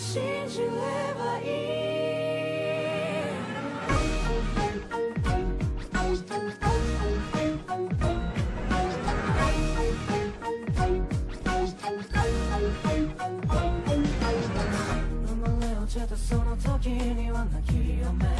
信じればいい。その時には泣きやめ